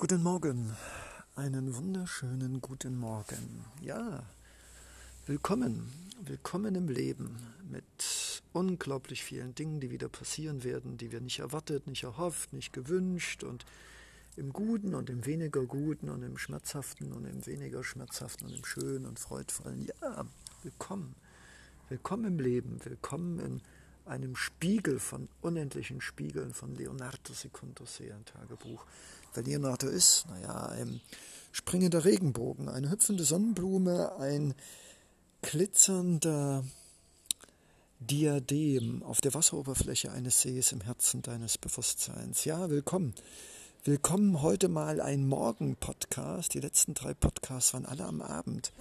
Guten Morgen, einen wunderschönen guten Morgen. Ja, willkommen, willkommen im Leben mit unglaublich vielen Dingen, die wieder passieren werden, die wir nicht erwartet, nicht erhofft, nicht gewünscht und im Guten und im weniger Guten und im Schmerzhaften und im weniger Schmerzhaften und im Schönen und Freudvollen. Ja, willkommen, willkommen im Leben, willkommen in einem Spiegel von unendlichen Spiegeln von Leonardo Secundo ein Tagebuch. Wer Leonardo ist, naja, ein springender Regenbogen, eine hüpfende Sonnenblume, ein glitzernder Diadem auf der Wasseroberfläche eines Sees im Herzen deines Bewusstseins. Ja, willkommen. Willkommen heute mal ein Morgen-Podcast. Die letzten drei Podcasts waren alle am Abend.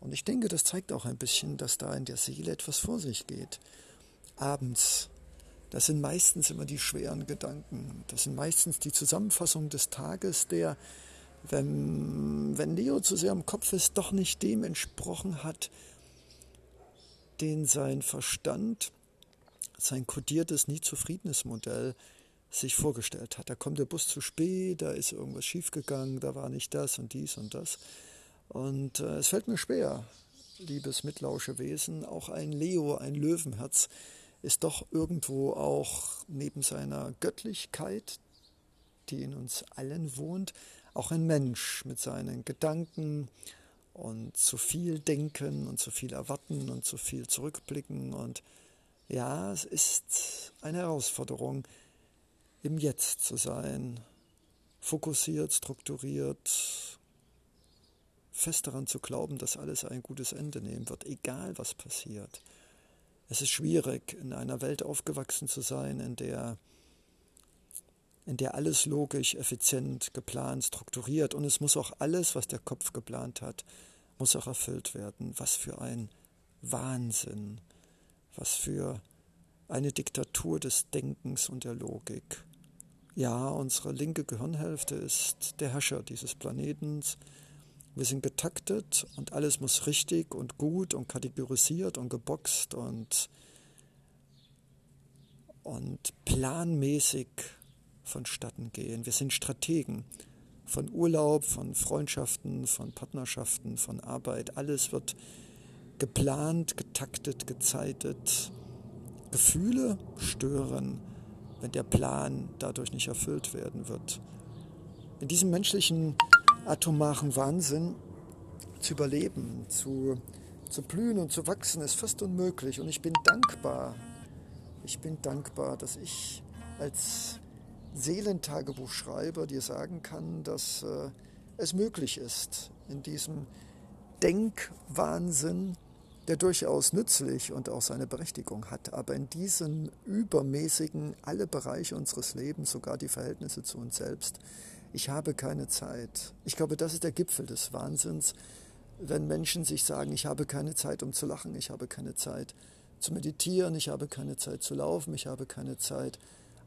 Und ich denke, das zeigt auch ein bisschen, dass da in der Seele etwas vor sich geht abends. Das sind meistens immer die schweren Gedanken. Das sind meistens die Zusammenfassung des Tages, der, wenn, wenn Leo zu sehr am Kopf ist, doch nicht dem entsprochen hat, den sein Verstand, sein kodiertes, nie zufriedenes Modell sich vorgestellt hat. Da kommt der Bus zu spät, da ist irgendwas schiefgegangen, da war nicht das und dies und das. Und äh, es fällt mir schwer, liebes mitlausche Wesen, auch ein Leo, ein Löwenherz, ist doch irgendwo auch neben seiner Göttlichkeit, die in uns allen wohnt, auch ein Mensch mit seinen Gedanken und zu viel denken und zu viel erwarten und zu viel zurückblicken. Und ja, es ist eine Herausforderung, im Jetzt zu sein, fokussiert, strukturiert, fest daran zu glauben, dass alles ein gutes Ende nehmen wird, egal was passiert. Es ist schwierig, in einer Welt aufgewachsen zu sein, in der, in der alles logisch, effizient, geplant, strukturiert und es muss auch alles, was der Kopf geplant hat, muss auch erfüllt werden. Was für ein Wahnsinn, was für eine Diktatur des Denkens und der Logik. Ja, unsere linke Gehirnhälfte ist der Herrscher dieses Planetens, wir sind getaktet und alles muss richtig und gut und kategorisiert und geboxt und, und planmäßig vonstatten gehen. Wir sind Strategen von Urlaub, von Freundschaften, von Partnerschaften, von Arbeit. Alles wird geplant, getaktet, gezeitet. Gefühle stören, wenn der Plan dadurch nicht erfüllt werden wird. In diesem menschlichen atomaren Wahnsinn zu überleben, zu, zu blühen und zu wachsen, ist fast unmöglich. Und ich bin dankbar, ich bin dankbar, dass ich als Seelentagebuchschreiber dir sagen kann, dass äh, es möglich ist, in diesem Denkwahnsinn, der durchaus nützlich und auch seine Berechtigung hat, aber in diesem übermäßigen, alle Bereiche unseres Lebens, sogar die Verhältnisse zu uns selbst, ich habe keine Zeit. Ich glaube, das ist der Gipfel des Wahnsinns, wenn Menschen sich sagen, ich habe keine Zeit, um zu lachen, ich habe keine Zeit zu meditieren, ich habe keine Zeit zu laufen, ich habe keine Zeit,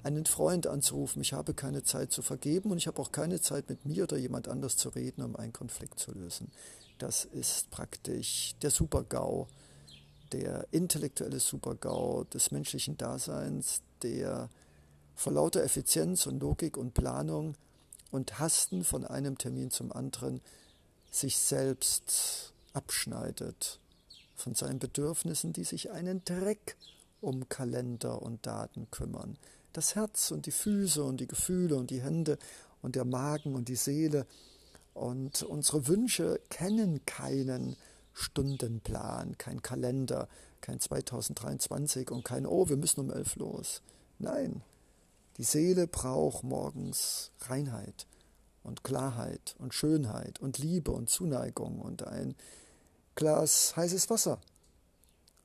einen Freund anzurufen, ich habe keine Zeit zu vergeben und ich habe auch keine Zeit, mit mir oder jemand anders zu reden, um einen Konflikt zu lösen. Das ist praktisch der Super-GAU, der intellektuelle Super-GAU des menschlichen Daseins, der vor lauter Effizienz und Logik und Planung und Hasten von einem Termin zum anderen sich selbst abschneidet von seinen Bedürfnissen, die sich einen Dreck um Kalender und Daten kümmern. Das Herz und die Füße und die Gefühle und die Hände und der Magen und die Seele und unsere Wünsche kennen keinen Stundenplan, kein Kalender, kein 2023 und kein Oh, wir müssen um elf los. Nein, die Seele braucht morgens Reinheit und Klarheit und Schönheit und Liebe und Zuneigung und ein Glas heißes Wasser,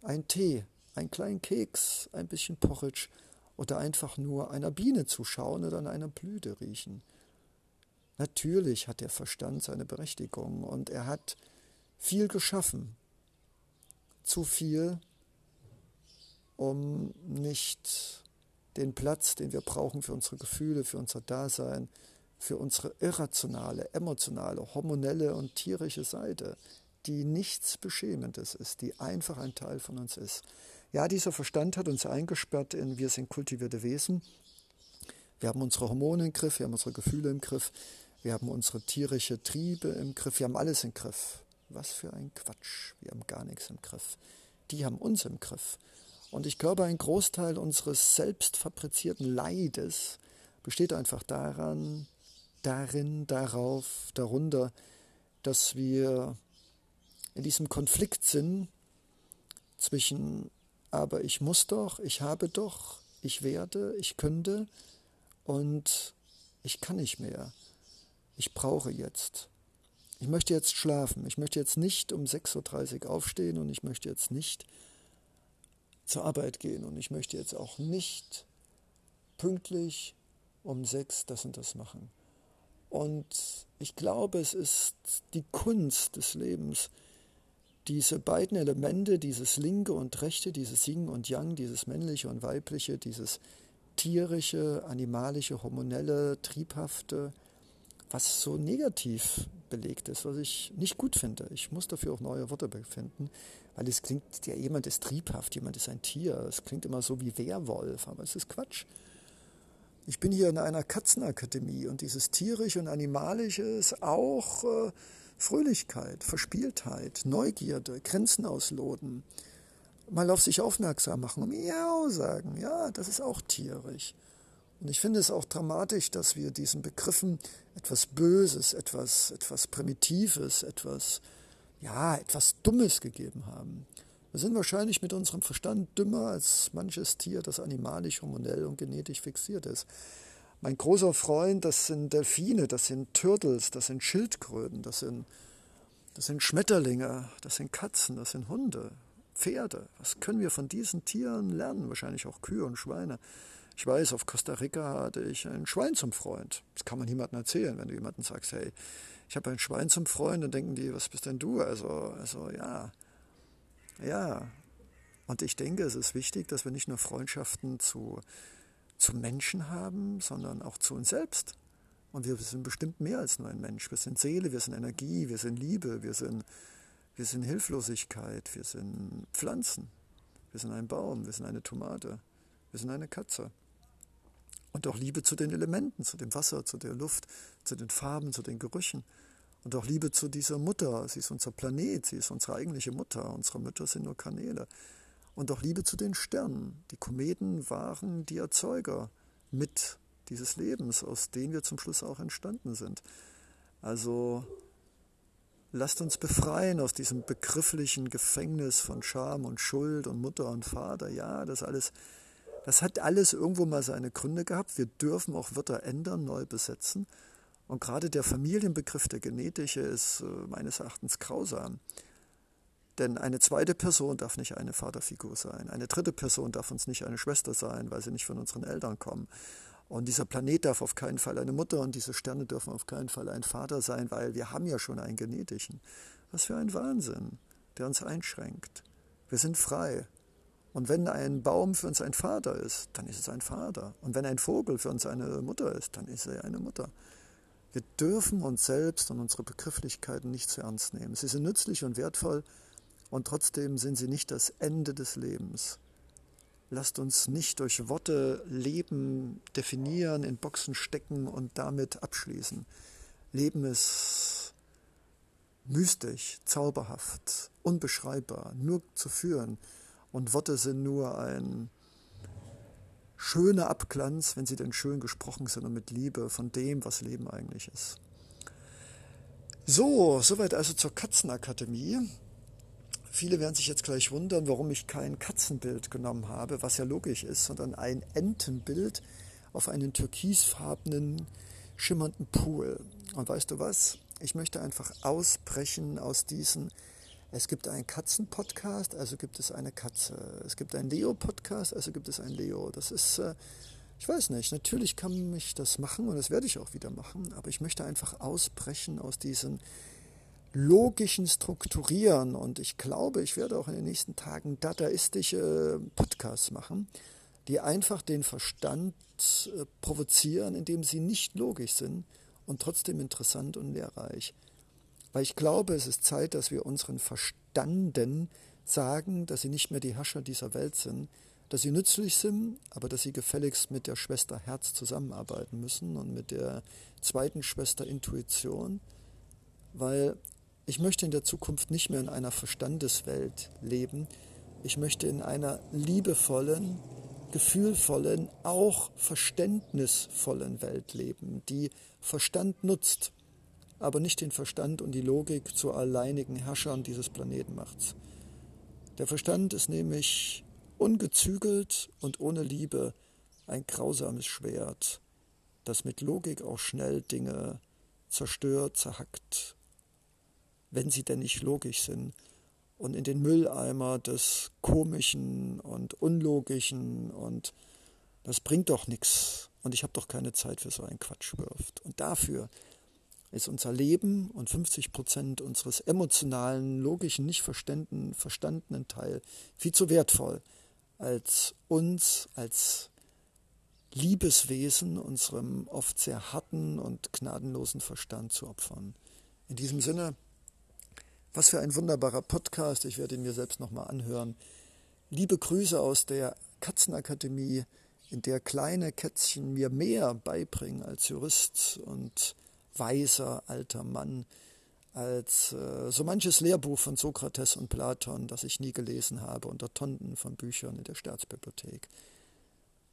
ein Tee, ein kleinen Keks, ein bisschen Porridge oder einfach nur einer Biene zuschauen oder an einer Blüte riechen. Natürlich hat der Verstand seine Berechtigung und er hat viel geschaffen, zu viel, um nicht den Platz, den wir brauchen für unsere Gefühle, für unser Dasein, für unsere irrationale, emotionale, hormonelle und tierische Seite, die nichts Beschämendes ist, die einfach ein Teil von uns ist. Ja, dieser Verstand hat uns eingesperrt in wir sind kultivierte Wesen. Wir haben unsere Hormone im Griff, wir haben unsere Gefühle im Griff, Wir haben unsere tierische Triebe im Griff. Wir haben alles im Griff. Was für ein Quatsch. Wir haben gar nichts im Griff. Die haben uns im Griff. Und ich glaube, ein Großteil unseres selbst fabrizierten Leides besteht einfach daran, darin, darauf, darunter, dass wir in diesem Konflikt sind zwischen, aber ich muss doch, ich habe doch, ich werde, ich könnte und ich kann nicht mehr. Ich brauche jetzt. Ich möchte jetzt schlafen. Ich möchte jetzt nicht um 6.30 Uhr aufstehen und ich möchte jetzt nicht zur Arbeit gehen und ich möchte jetzt auch nicht pünktlich um sechs das und das machen. Und ich glaube, es ist die Kunst des Lebens, diese beiden Elemente, dieses linke und rechte, dieses Yin und Yang, dieses männliche und weibliche, dieses tierische, animalische, hormonelle, triebhafte, was so negativ belegt ist, was ich nicht gut finde. Ich muss dafür auch neue Worte finden, weil es klingt, ja, jemand ist triebhaft, jemand ist ein Tier. Es klingt immer so wie Werwolf, aber es ist Quatsch. Ich bin hier in einer Katzenakademie und dieses tierische und animalische ist auch äh, Fröhlichkeit, Verspieltheit, Neugierde, Grenzen ausloten, mal auf sich aufmerksam machen, miau sagen, ja, das ist auch tierisch. Und ich finde es auch dramatisch, dass wir diesen Begriffen etwas Böses, etwas, etwas Primitives, etwas, ja, etwas Dummes gegeben haben. Wir sind wahrscheinlich mit unserem Verstand dümmer als manches Tier, das animalisch, hormonell und genetisch fixiert ist. Mein großer Freund, das sind Delfine, das sind Turtles, das sind Schildkröten, das sind, das sind Schmetterlinge, das sind Katzen, das sind Hunde, Pferde. Was können wir von diesen Tieren lernen? Wahrscheinlich auch Kühe und Schweine. Ich weiß, auf Costa Rica hatte ich ein Schwein zum Freund. Das kann man niemandem erzählen, wenn du jemandem sagst, hey, ich habe ein Schwein zum Freund, dann denken die, was bist denn du? Also, also ja, ja. Und ich denke, es ist wichtig, dass wir nicht nur Freundschaften zu, zu Menschen haben, sondern auch zu uns selbst. Und wir sind bestimmt mehr als nur ein Mensch. Wir sind Seele, wir sind Energie, wir sind Liebe, wir sind, wir sind Hilflosigkeit, wir sind Pflanzen, wir sind ein Baum, wir sind eine Tomate, wir sind eine Katze. Und auch Liebe zu den Elementen, zu dem Wasser, zu der Luft, zu den Farben, zu den Gerüchen. Und auch Liebe zu dieser Mutter. Sie ist unser Planet, sie ist unsere eigentliche Mutter. Unsere Mütter sind nur Kanäle. Und auch Liebe zu den Sternen. Die Kometen waren die Erzeuger mit dieses Lebens, aus denen wir zum Schluss auch entstanden sind. Also lasst uns befreien aus diesem begrifflichen Gefängnis von Scham und Schuld und Mutter und Vater. Ja, das alles das hat alles irgendwo mal seine Gründe gehabt. Wir dürfen auch Wörter ändern, neu besetzen. Und gerade der Familienbegriff, der genetische, ist äh, meines Erachtens grausam. Denn eine zweite Person darf nicht eine Vaterfigur sein. Eine dritte Person darf uns nicht eine Schwester sein, weil sie nicht von unseren Eltern kommen. Und dieser Planet darf auf keinen Fall eine Mutter und diese Sterne dürfen auf keinen Fall ein Vater sein, weil wir haben ja schon einen genetischen. Was für ein Wahnsinn, der uns einschränkt. Wir sind frei. Und wenn ein Baum für uns ein Vater ist, dann ist es ein Vater. Und wenn ein Vogel für uns eine Mutter ist, dann ist er eine Mutter. Wir dürfen uns selbst und unsere Begrifflichkeiten nicht zu ernst nehmen. Sie sind nützlich und wertvoll und trotzdem sind sie nicht das Ende des Lebens. Lasst uns nicht durch Worte Leben definieren, in Boxen stecken und damit abschließen. Leben ist mystisch, zauberhaft, unbeschreibbar, nur zu führen. Und Worte sind nur ein schöner Abglanz, wenn sie denn schön gesprochen sind und mit Liebe von dem, was Leben eigentlich ist. So, soweit also zur Katzenakademie. Viele werden sich jetzt gleich wundern, warum ich kein Katzenbild genommen habe, was ja logisch ist, sondern ein Entenbild auf einen türkisfarbenen, schimmernden Pool. Und weißt du was? Ich möchte einfach ausbrechen aus diesen es gibt einen Katzenpodcast, also gibt es eine Katze. Es gibt einen Leo-Podcast, also gibt es einen Leo. Das ist, äh, ich weiß nicht, natürlich kann ich das machen und das werde ich auch wieder machen, aber ich möchte einfach ausbrechen aus diesen logischen Strukturieren und ich glaube, ich werde auch in den nächsten Tagen dadaistische Podcasts machen, die einfach den Verstand äh, provozieren, indem sie nicht logisch sind und trotzdem interessant und lehrreich. Weil ich glaube, es ist Zeit, dass wir unseren Verstanden sagen, dass sie nicht mehr die Herrscher dieser Welt sind, dass sie nützlich sind, aber dass sie gefälligst mit der Schwester Herz zusammenarbeiten müssen und mit der zweiten Schwester Intuition, weil ich möchte in der Zukunft nicht mehr in einer Verstandeswelt leben, ich möchte in einer liebevollen, gefühlvollen, auch verständnisvollen Welt leben, die Verstand nutzt, aber nicht den Verstand und die Logik zu alleinigen Herrschern dieses Planeten macht. Der Verstand ist nämlich ungezügelt und ohne Liebe ein grausames Schwert, das mit Logik auch schnell Dinge zerstört, zerhackt, wenn sie denn nicht logisch sind, und in den Mülleimer des Komischen und Unlogischen und das bringt doch nichts und ich habe doch keine Zeit für so einen Quatsch wirft. Und dafür ist unser Leben und 50 Prozent unseres emotionalen, logischen, nicht verstandenen, verstandenen Teil viel zu wertvoll, als uns als Liebeswesen unserem oft sehr harten und gnadenlosen Verstand zu opfern. In diesem Sinne, was für ein wunderbarer Podcast, ich werde ihn mir selbst nochmal anhören. Liebe Grüße aus der Katzenakademie, in der kleine Kätzchen mir mehr beibringen als Jurist und weiser alter Mann, als äh, so manches Lehrbuch von Sokrates und Platon, das ich nie gelesen habe, unter Tonnen von Büchern in der Staatsbibliothek.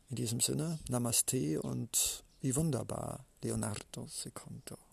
In diesem Sinne, Namaste und wie wunderbar, Leonardo Secondo.